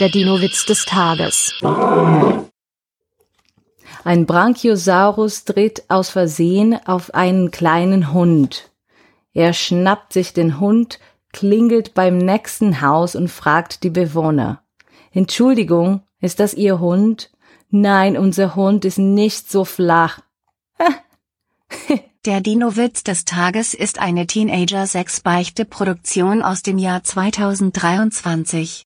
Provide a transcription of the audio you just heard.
Der Dino-Witz des Tages. Ein Brachiosaurus tritt aus Versehen auf einen kleinen Hund. Er schnappt sich den Hund, klingelt beim nächsten Haus und fragt die Bewohner. Entschuldigung, ist das Ihr Hund? Nein, unser Hund ist nicht so flach. Der Dino-Witz des Tages ist eine Teenager-6-Beichte-Produktion aus dem Jahr 2023.